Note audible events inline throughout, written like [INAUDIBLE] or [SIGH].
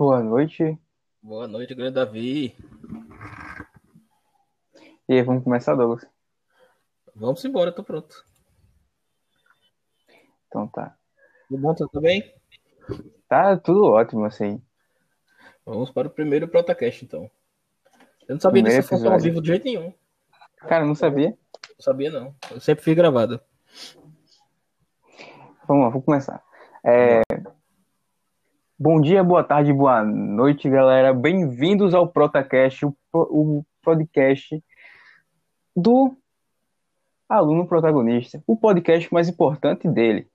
Boa noite. Boa noite, grande Davi. E aí, vamos começar, Douglas? Vamos embora, tô pronto. Então tá. Tudo bom, tudo bem? Tá tudo ótimo, assim. Vamos para o primeiro Protacast, então. Eu não sabia Primeiro dessa função ao vivo de jeito nenhum. Cara, não sabia? Não sabia, não. Eu sempre fui gravado. Vamos lá, vou começar. É, Bom dia, boa tarde, boa noite, galera. Bem-vindos ao Protacast, o, o podcast do aluno protagonista, o podcast mais importante dele.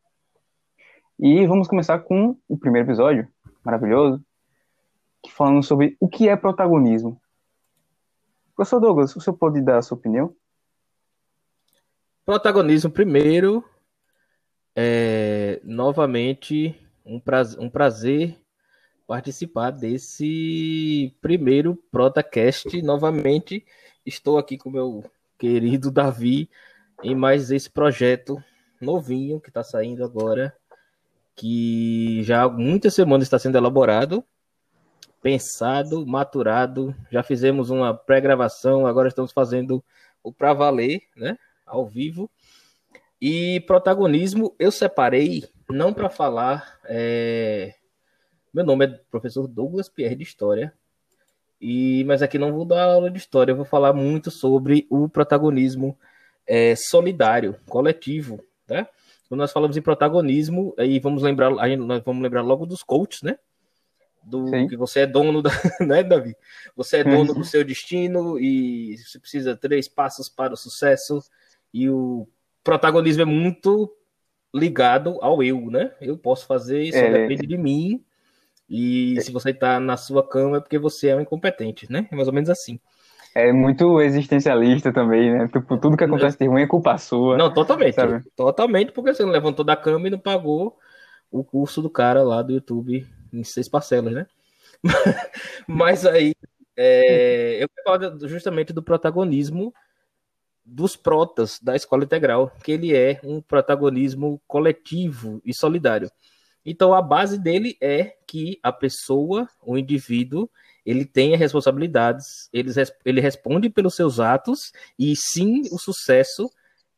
E vamos começar com o primeiro episódio, maravilhoso, falando sobre o que é protagonismo. Professor Douglas, o senhor pode dar a sua opinião? Protagonismo primeiro. É, novamente, um prazer, um prazer participar desse primeiro Protacast. Novamente, estou aqui com meu querido Davi em mais esse projeto novinho que está saindo agora, que já há muitas semanas está sendo elaborado, pensado, maturado. Já fizemos uma pré-gravação, agora estamos fazendo o pra valer, né? Ao vivo. E protagonismo eu separei não para falar. é, Meu nome é professor Douglas Pierre de História. E mas aqui não vou dar aula de história, eu vou falar muito sobre o protagonismo é, solidário, coletivo, né? Quando nós falamos em protagonismo, aí vamos lembrar, aí nós vamos lembrar logo dos coaches, né? Do Sim. que você é dono da, [LAUGHS] né, Davi? Você é dono do seu destino e você precisa de três passos para o sucesso e o protagonismo é muito ligado ao eu, né? Eu posso fazer isso, É. depende de mim. E se você tá na sua cama é porque você é um incompetente, né? É mais ou menos assim. É muito existencialista também, né? Tipo, tudo que acontece de ruim é culpa sua. Não, totalmente. Sabe? Totalmente, porque você não levantou da cama e não pagou o curso do cara lá do YouTube em seis parcelas, né? [LAUGHS] Mas aí, é, eu quero falar justamente do protagonismo dos protas da escola integral, que ele é um protagonismo coletivo e solidário. Então, a base dele é que a pessoa, o indivíduo, ele tenha responsabilidades, ele, ele responde pelos seus atos, e sim, o sucesso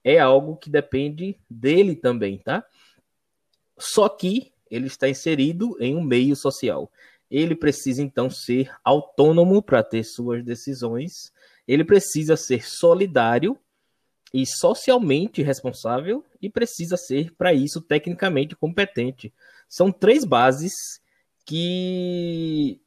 é algo que depende dele também, tá? Só que ele está inserido em um meio social. Ele precisa então ser autônomo para ter suas decisões. Ele precisa ser solidário e socialmente responsável e precisa ser para isso tecnicamente competente. São três bases que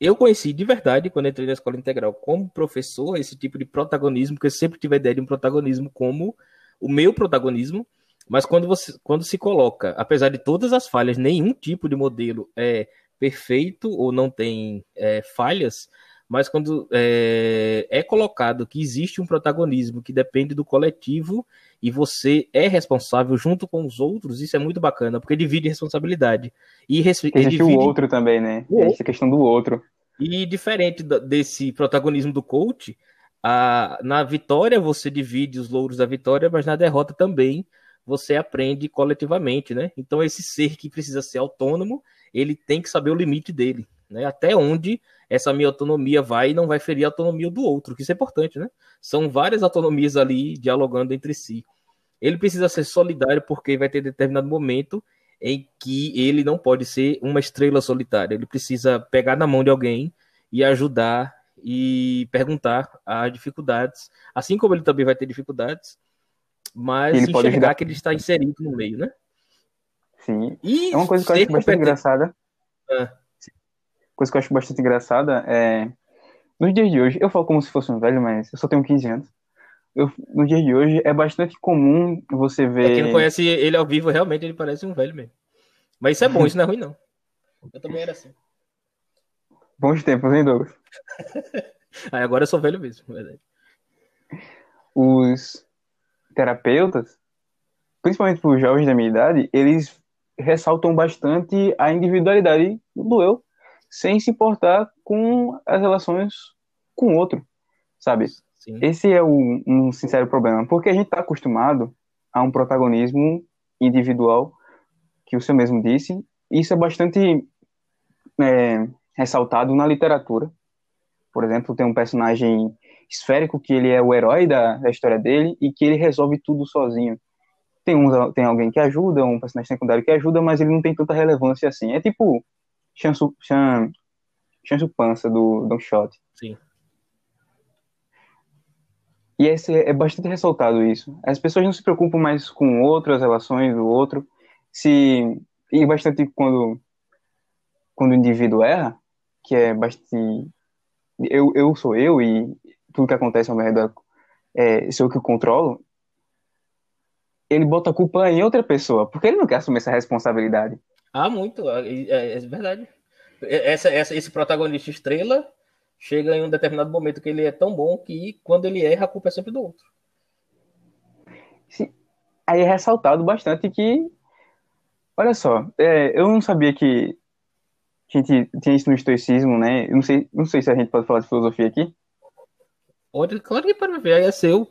eu conheci de verdade quando entrei na escola integral como professor, esse tipo de protagonismo, que eu sempre tive a ideia de um protagonismo como o meu protagonismo, mas quando você quando se coloca, apesar de todas as falhas, nenhum tipo de modelo é perfeito ou não tem é, falhas, mas quando é, é colocado que existe um protagonismo que depende do coletivo e você é responsável junto com os outros, isso é muito bacana, porque divide responsabilidade. E, Existe divide o outro também, né? O Existe a questão do outro. e diferente desse protagonismo do coach, a- na vitória você divide os louros da vitória, mas na derrota também você aprende coletivamente, né? Então esse ser que precisa ser autônomo, ele tem que saber o limite dele, né? Até onde essa minha autonomia vai e não vai ferir a autonomia do outro, que isso é importante, né? São várias autonomias ali dialogando entre si. Ele precisa ser solidário porque vai ter determinado momento em que ele não pode ser uma estrela solitária. Ele precisa pegar na mão de alguém e ajudar e perguntar as dificuldades, assim como ele também vai ter dificuldades, mas Ele enxergar que ele está inserido no meio, né? Sim. E É uma coisa que eu acho bastante engraçada. Ah. Coisa que eu acho bastante engraçada é. Nos dias de hoje, eu falo como se fosse um velho, mas eu só tenho 15 anos. Eu, nos dias de hoje, é bastante comum você Pra quem não ver. conhece ele ao vivo, realmente ele parece um velho mesmo. Mas isso é bom, isso não é ruim, não. Eu também era assim. Bons tempos, hein, Douglas? [LAUGHS] Aí agora eu sou velho mesmo, é verdade. Os terapeutas, principalmente para os jovens da minha idade, eles ressaltam bastante a individualidade do eu, sem se importar com as relações com o outro, sabe? Sim. Esse é o- um sincero problema, porque a gente está acostumado a um protagonismo individual, que o senhor mesmo disse, e isso é bastante é, ressaltado na literatura. Por exemplo, tem um personagem esférico que ele é o herói da, da história dele e que ele resolve tudo sozinho. Tem, um, tem alguém que ajuda, um personagem secundário que ajuda, mas ele não tem tanta relevância assim. É tipo Chansu, Chan, Chansu Pança do Don Shot. Sim. E esse é bastante ressaltado isso. As pessoas não se preocupam mais com outras relações do outro. Se e bastante quando quando o indivíduo erra, que é bastante eu, eu sou eu e tudo que acontece ao meu redor é, sou eu que controlo, ele bota a culpa em outra pessoa, porque ele não quer assumir essa responsabilidade. Ah, muito, é, é, é verdade. Essa, essa, esse protagonista estrela chega em um determinado momento que ele é tão bom que quando ele erra, a culpa é sempre do outro. Sim. Aí é ressaltado bastante que, olha só, é, eu não sabia que a gente tinha isso no estoicismo, né? Eu não sei, não sei se a gente pode falar de filosofia aqui. Pode, claro que pode ver, aí é seu.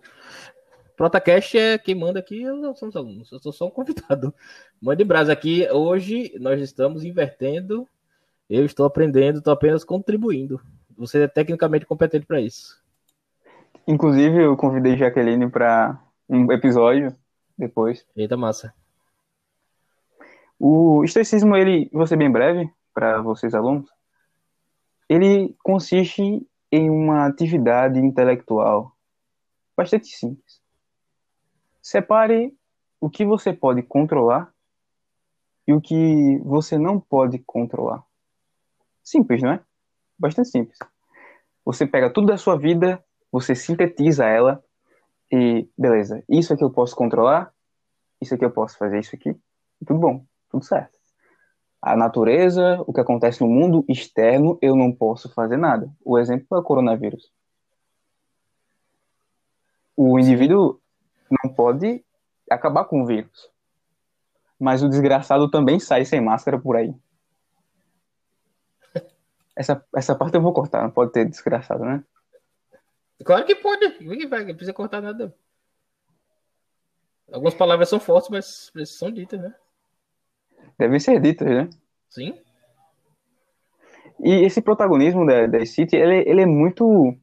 Protacast é quem manda aqui, eu sou eu sou só um convidado. [LAUGHS] Mande brasa aqui. Hoje nós estamos invertendo. Eu estou aprendendo, estou apenas contribuindo. Você é tecnicamente competente para isso. Inclusive, eu convidei Jaqueline para um episódio depois. Eita, massa. O estoicismo, ele, vou ser bem breve para vocês alunos, ele consiste em uma atividade intelectual bastante simples. Separe o que você pode controlar e o que você não pode controlar. Simples, não é? Bastante simples. Você pega tudo da sua vida, você sintetiza ela e beleza, isso aqui eu posso controlar, isso aqui eu posso fazer, isso aqui, tudo bom, tudo certo. A natureza, o que acontece no mundo externo, eu não posso fazer nada. O exemplo é o coronavírus. O indivíduo não pode acabar com o vírus. Mas o desgraçado também sai sem máscara por aí. [LAUGHS] Essa, essa parte eu vou cortar, não pode ter desgraçado, né? Claro que pode, não precisa cortar nada. Algumas palavras são fortes, mas são ditas, né? Devem ser ditas, né? Sim. E esse protagonismo da, da City, ele, ele é muito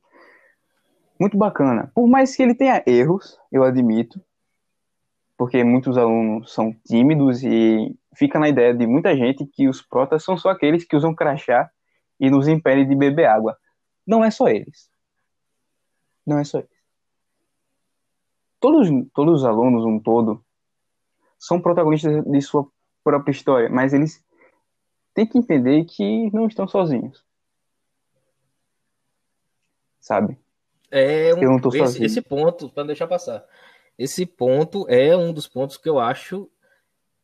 muito bacana. Por mais que ele tenha erros, eu admito, porque muitos alunos são tímidos e fica na ideia de muita gente que os protas são só aqueles que usam crachá e nos impedem de beber água. Não é só eles. Não é só eles. Todos, todos os alunos, um todo, são protagonistas de sua própria história, mas eles têm que entender que não estão sozinhos. Sabe? É um, eu não tô esse, esse ponto, para deixar passar. Esse ponto é um dos pontos que eu acho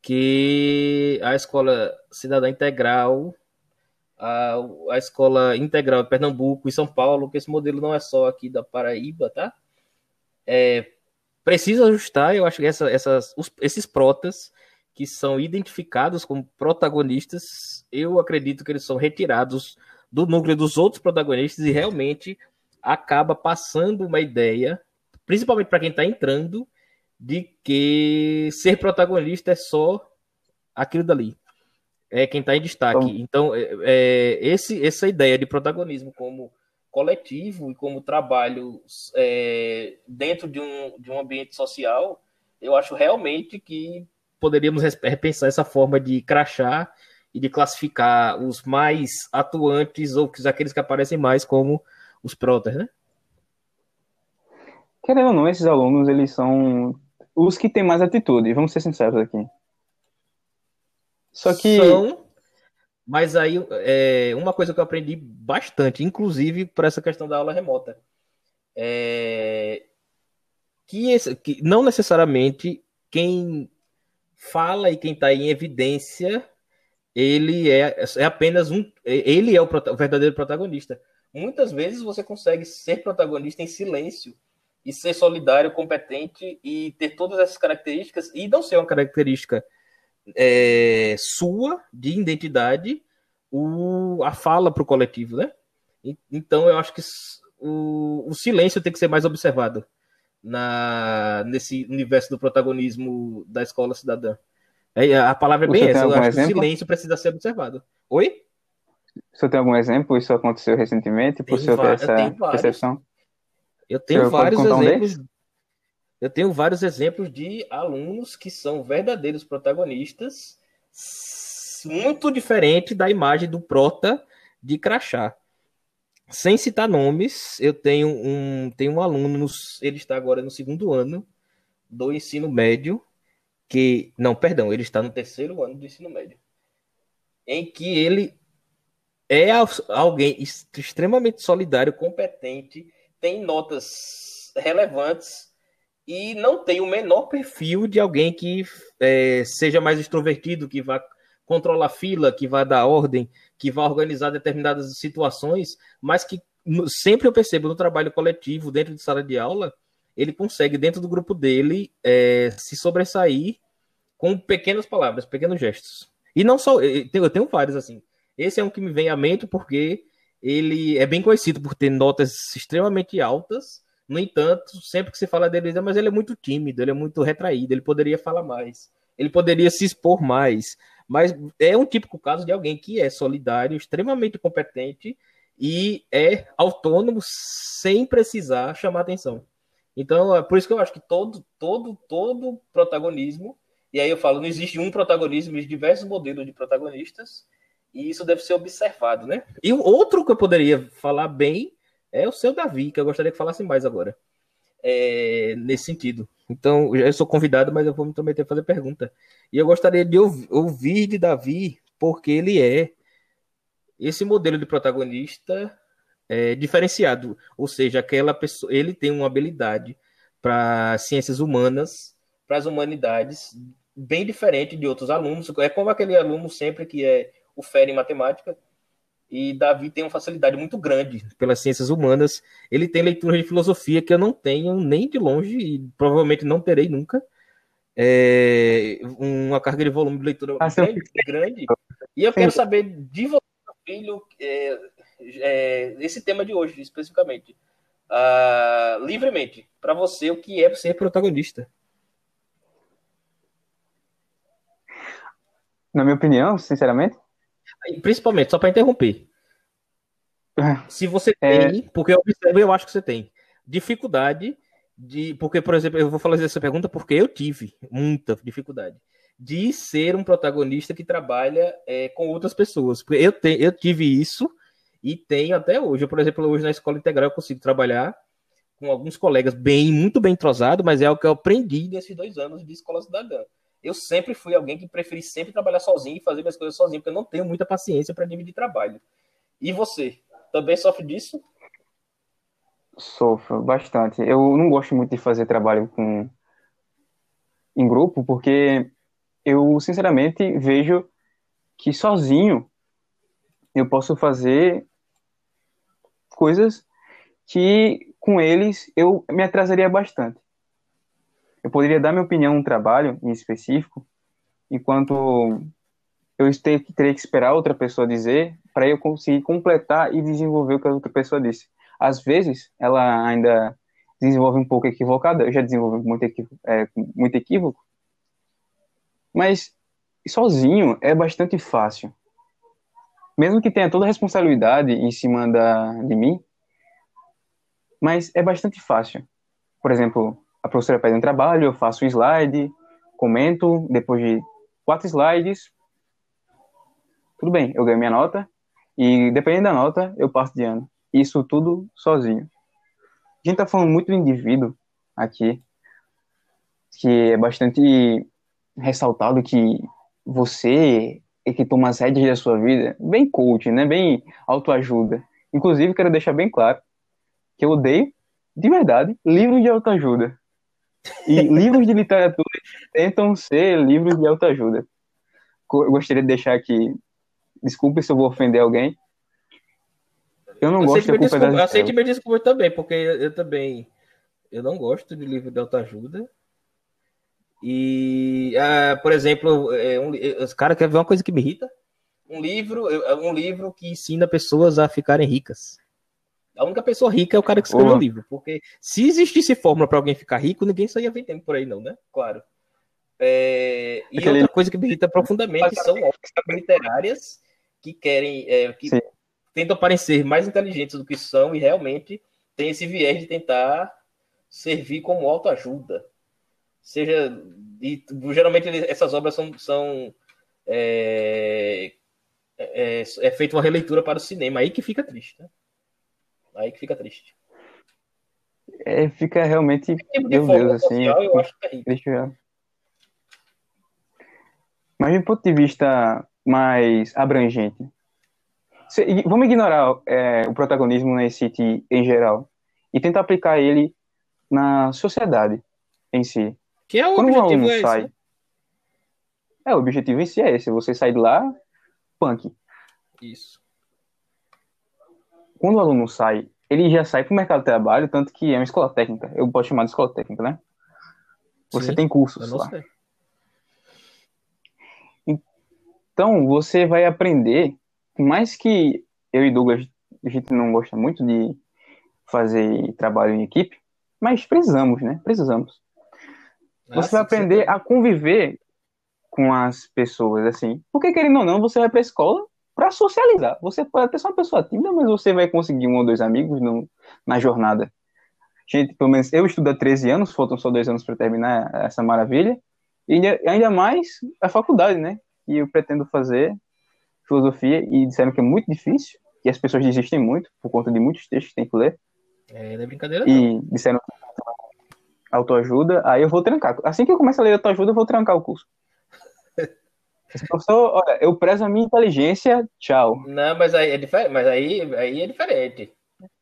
que a escola cidadã integral a, a escola integral de Pernambuco e São Paulo, que esse modelo não é só aqui da Paraíba, tá? É, precisa ajustar, eu acho que essa, essas, os, esses protas que são identificados como protagonistas, eu acredito que eles são retirados do núcleo dos outros protagonistas e realmente acaba passando uma ideia, principalmente para quem está entrando, de que ser protagonista é só aquilo dali é quem está em destaque. Então, é, é, esse, essa ideia de protagonismo como coletivo e como trabalho é, dentro de um, de um ambiente social, eu acho realmente que poderíamos repensar essa forma de crachar e de classificar os mais atuantes ou aqueles que aparecem mais como os protas, né? Querendo ou não, esses alunos, eles são os que têm mais atitude, vamos ser sinceros aqui. Só que. São, mas aí, é, uma coisa que eu aprendi bastante, inclusive por essa questão da aula remota, é que, esse, que não necessariamente quem fala e quem está em evidência, ele é, é apenas um. Ele é o, o verdadeiro protagonista. Muitas vezes você consegue ser protagonista em silêncio e ser solidário, competente e ter todas essas características e não ser uma característica é, sua de identidade o, a fala para o coletivo, né? Então eu acho que o, o silêncio tem que ser mais observado na, nesse universo do protagonismo da escola cidadã. É, a palavra é bem Você essa, eu acho que o silêncio precisa ser observado. Oi? Você tem algum exemplo? Isso aconteceu recentemente? Por você ter essa percepção? Eu tenho vários exemplos. Um eu tenho vários exemplos de alunos que são verdadeiros protagonistas, muito diferente da imagem do prota de crachá. Sem citar nomes, eu tenho um, tenho um aluno, no, ele está agora no segundo ano do ensino médio, que. Não, perdão, ele está no terceiro ano do ensino médio. Em que ele é alguém extremamente solidário, competente, tem notas relevantes e não tem o menor perfil de alguém que é, seja mais extrovertido, que vá controlar fila, que vá dar ordem, que vá organizar determinadas situações, mas que sempre eu percebo no trabalho coletivo, dentro de sala de aula, ele consegue, dentro do grupo dele, é, se sobressair com pequenas palavras, pequenos gestos. E não só, eu tenho vários assim. Esse é um que me vem à mente porque ele é bem conhecido por ter notas extremamente altas. No entanto, sempre que se fala dele, mas ele é muito tímido, ele é muito retraído, ele poderia falar mais, ele poderia se expor mais. Mas é um típico caso de alguém que é solidário, extremamente competente e é autônomo sem precisar chamar atenção. Então, é por isso que eu acho que todo, todo, todo protagonismo, e aí eu falo, não existe um protagonismo, existe diversos modelos de protagonistas, e isso deve ser observado, né? E o outro que eu poderia falar bem é o seu Davi, que eu gostaria que falasse mais agora. É, nesse sentido. Então, eu sou convidado, mas eu vou me prometer a fazer pergunta. E eu gostaria de ouvir de Davi, porque ele é esse modelo de protagonista é, diferenciado, ou seja, aquela pessoa, ele tem uma habilidade para ciências humanas, para as humanidades, bem diferente de outros alunos. É como aquele aluno sempre que é o fera em matemática. E Davi tem uma facilidade muito grande pelas ciências humanas. Ele tem leitura de filosofia que eu não tenho nem de longe e provavelmente não terei nunca. É uma carga de volume de leitura ah, grande, grande. E eu quero saber de você, filho, é, é, esse tema de hoje, especificamente. Uh, livremente, para você, o que é ser protagonista? Na minha opinião, sinceramente, Principalmente, só para interromper. É. Se você é. tem, porque eu observo, eu acho que você tem dificuldade de, porque por exemplo, eu vou fazer essa pergunta porque eu tive muita dificuldade de ser um protagonista que trabalha é, com outras pessoas. Porque eu, te, eu tive isso e tenho até hoje. Eu, por exemplo, hoje na escola integral eu consigo trabalhar com alguns colegas bem, muito bem entrosado, mas é o que eu aprendi nesses dois anos de escola cidadã eu sempre fui alguém que preferi sempre trabalhar sozinho e fazer minhas coisas sozinho, porque eu não tenho muita paciência para dividir trabalho. E você, também sofre disso? Sofro bastante. Eu não gosto muito de fazer trabalho com em grupo, porque eu sinceramente vejo que sozinho eu posso fazer coisas que com eles eu me atrasaria bastante eu poderia dar minha opinião num trabalho em específico, enquanto eu teria que esperar outra pessoa dizer para eu conseguir completar e desenvolver o que a outra pessoa disse. Às vezes, ela ainda desenvolve um pouco equivocada, eu já desenvolvi muito, equívoco, é, muito equívoco, mas sozinho é bastante fácil. Mesmo que tenha toda a responsabilidade em cima da, de mim, mas é bastante fácil. Por exemplo, a professora pede um trabalho, eu faço um slide, comento, depois de quatro slides, tudo bem, eu ganho minha nota, e dependendo da nota, eu passo de ano. Isso tudo sozinho. A gente tá falando muito do indivíduo aqui, que é bastante ressaltado que você é que toma as rédeas da sua vida, bem coach, né? Bem autoajuda. Inclusive, quero deixar bem claro que eu odeio, de verdade, livros de autoajuda. E livros de literatura tentam ser livros de autoajuda. Eu gostaria de deixar aqui, desculpe se eu vou ofender alguém. Eu não gosto de culpa das Aceite me desculpa também, porque eu também eu não gosto de livro de autoajuda. E, ah, por exemplo, é um, os caras querem ver uma coisa que me irrita? Um livro, um livro que ensina pessoas a ficarem ricas. A única pessoa rica é o cara que escreveu o livro. Porque se existisse fórmula para alguém ficar rico, ninguém saía vendendo por aí, não, né? Claro. É... E Aquele... outra coisa que me irrita profundamente são obras literárias que querem, é, que Sim. tentam parecer mais inteligentes do que são e realmente tem esse viés de tentar servir como autoajuda. Seja, e, geralmente essas obras são, são é, é, é feita uma releitura para o cinema, aí que fica triste, né? Aí que fica triste. É, fica realmente, tipo meu Deus, assim, social, eu acho terrível. Mas de um ponto de vista mais abrangente, vamos ignorar é, o protagonismo na City em geral e tentar aplicar ele na sociedade em si. Que é o Quando objetivo um é sai, esse, né? É, o objetivo em si é esse, você sai de lá punk. Isso. Quando o aluno sai, ele já sai para o mercado de trabalho, tanto que é uma escola técnica. Eu posso chamar de escola técnica, né? Você Sim, tem cursos lá. Sei. Então, você vai aprender, mais que eu e Douglas, a gente não gosta muito de fazer trabalho em equipe, mas precisamos, né? Precisamos. Ah, você vai aprender você... a conviver com as pessoas, assim. Porque, querendo ou não, você vai pra escola para socializar. Você pode até ser uma pessoa tímida, mas você vai conseguir um ou dois amigos no, na jornada. Gente, pelo menos eu estudo há 13 anos, faltam só dois anos para terminar essa maravilha. E ainda, ainda mais a faculdade, né? E eu pretendo fazer filosofia e disseram que é muito difícil, que as pessoas desistem muito por conta de muitos textos que tem que ler. É, não é brincadeira E não. disseram que autoajuda, aí eu vou trancar. Assim que eu começar a ler autoajuda, eu vou trancar o curso. Professor, olha, eu prezo a minha inteligência, tchau. Não, mas aí é diferente. Mas aí, aí é diferente.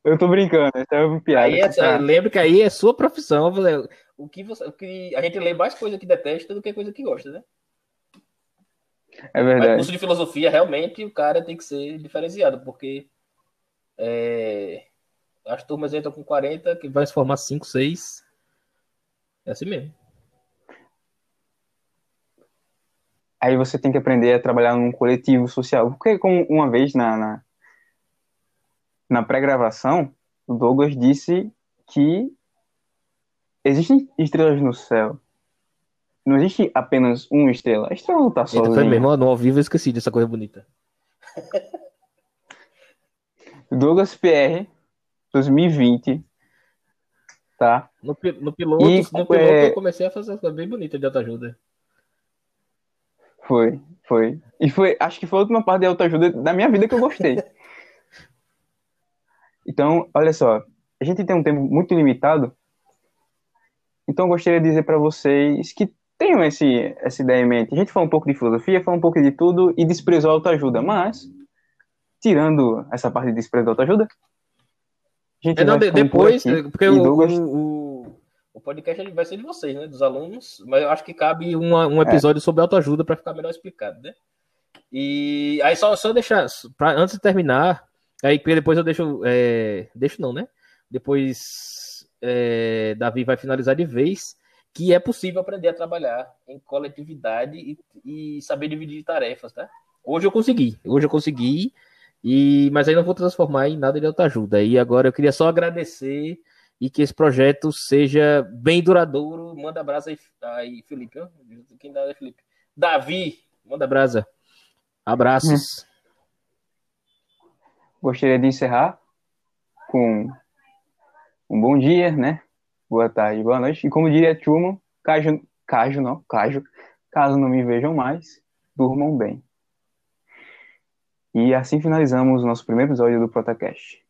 Eu tô brincando, isso é uma piada. Aí é, tá. Lembra que aí é sua profissão. O que, você, o que a gente lê mais coisa que detesta do que coisa que gosta, né? É verdade. Mas curso de filosofia, realmente, o cara tem que ser diferenciado, porque é, as turmas entram com 40, que vai se formar 5, 6. É assim mesmo. Aí você tem que aprender a trabalhar num coletivo social. Porque, como uma vez na, na, na pré-gravação, o Douglas disse que existem estrelas no céu. Não existe apenas uma estrela. A estrela não tá sozinha. Eita, foi mesmo, no ao vivo eu esqueci dessa coisa bonita. [LAUGHS] Douglas PR 2020. Tá? No, no piloto, e, no piloto é... eu comecei a fazer uma coisa bem bonita de autoajuda. Foi, foi. E foi, acho que foi a última parte de autoajuda da minha vida que eu gostei. então, olha só, a gente tem um tempo muito limitado, então eu gostaria de dizer para vocês que tenham esse, essa ideia em mente. A gente falou um pouco de filosofia, falou um pouco de tudo e desprezou a autoajuda, mas, tirando essa parte de desprezo da autoajuda, a gente é, não, depois, por porque o, Douglas... o, o podcast vai ser de vocês, né? Dos alunos, mas eu acho que cabe uma, um episódio é. sobre autoajuda para ficar melhor explicado, né? E aí só, só deixar, pra, antes de terminar, aí depois eu deixo, é, deixo não, né? Depois é, Davi vai finalizar de vez que é possível aprender a trabalhar em coletividade e, e saber dividir tarefas, tá? Hoje eu consegui, hoje eu consegui, e mas aí não vou transformar em nada de autoajuda. E agora eu queria só agradecer e que esse projeto seja bem duradouro. Manda brasa aí, aí Felipe. Quem dá é Felipe. Davi, manda brasa. Abraços. Gostaria de encerrar com um bom dia, né? Boa tarde, boa noite. E como diria Truman, caso, caso não, caso, caso não me vejam mais, durmam bem. E assim finalizamos o nosso primeiro episódio do Protacast.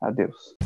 Adeus.